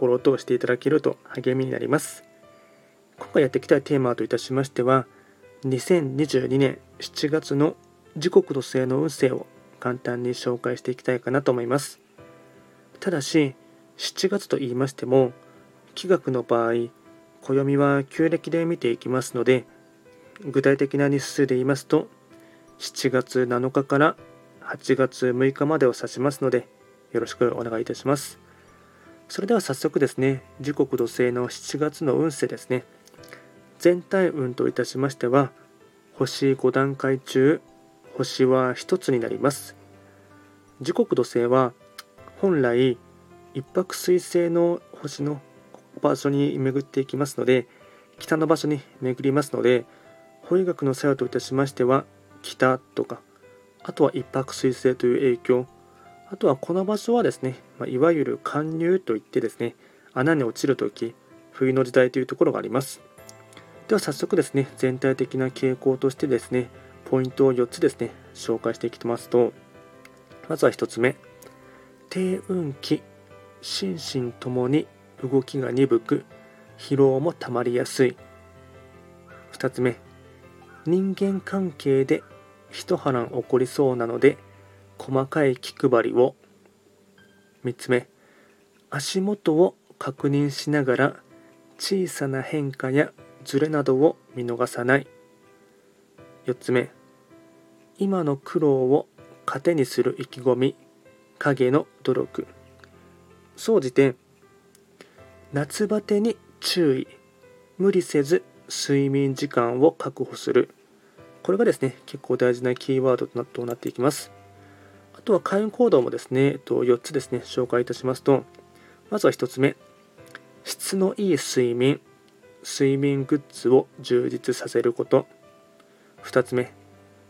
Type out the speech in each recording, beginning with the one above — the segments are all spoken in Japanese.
フォロー等していただけると励みになります。今回やっていきたいテーマといたしましては2022年7月の時刻土星の運勢を簡単に紹介していきたいかなと思います。ただし7月と言いましても気学の場合暦は旧暦で見ていきますので具体的な日数で言いますと7月7日から8月6日までを指しますのでよろしくお願いいたします。それでは早速ですね時刻土星の7月の運勢ですね。全体運といたしましては星5段階中星は1つになります。時刻土星は本来一泊水星の星の場所に巡っていきますので北の場所に巡りますので法医学の作用といたしましては北とかあとは一泊水星という影響あとはこの場所はですね、まいわゆる貫入といってですね穴に落ちるとき冬の時代というところがあります。では早速ですね全体的な傾向としてですねポイントを4つですね紹介していきますとまずは1つ目。低運気心身ともに動きが鈍く疲労もたまりやすい。2つ目。人間関係で一波乱起こりそうなので細かい気配りを3つ目足元を確認しながら小さな変化やズレなどを見逃さない。4つ目今の苦労を糧にする意気込み影の努力。総じて夏バテに注意無理せず睡眠時間を確保する。これがですね結構大事なキーワードとなっていきます。あとは開運行動もですね、えっと、4つですね紹介いたしますとまずは1つ目質のいい睡眠睡眠グッズを充実させること。2つ目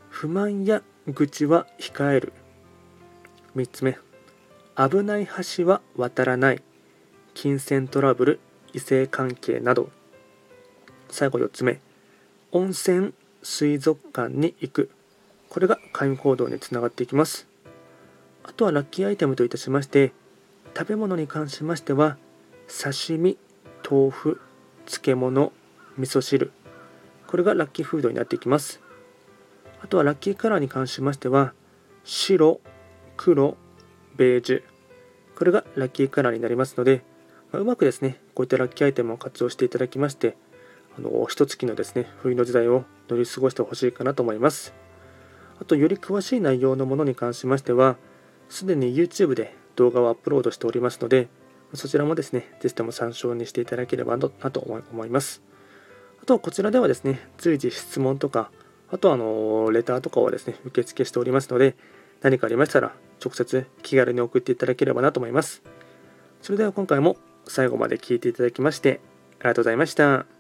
不満や愚痴は控える。3つ目危ない橋は渡らない。金銭トラブル異性関係など。最後4つ目温泉水族館に行く。これが開運行動につながっていきます。あとはラッキーアイテムといたしまして食べ物に関しましては刺身豆腐漬物味噌汁。これがラッキーフードになっていきます。あとはラッキーカラーに関しましては白黒ベージュ。これがラッキーカラーになりますのでまあ、うまくですね、こういったラッキーアイテムを活用していただきまして、あの、一月のですね、冬の時代を乗り過ごしてほしいかなと思います。あと、より詳しい内容のものに関しましては、すでに YouTube で動画をアップロードしておりますので、そちらもですね、ぜひとも参照にしていただければなと思います。あと、こちらではですね、随時質問とか、あとあの、レターとかをですね、受付しておりますので、何かありましたら、直接気軽に送っていただければなと思います。それでは今回も最後まで聞いていただきましてありがとうございました。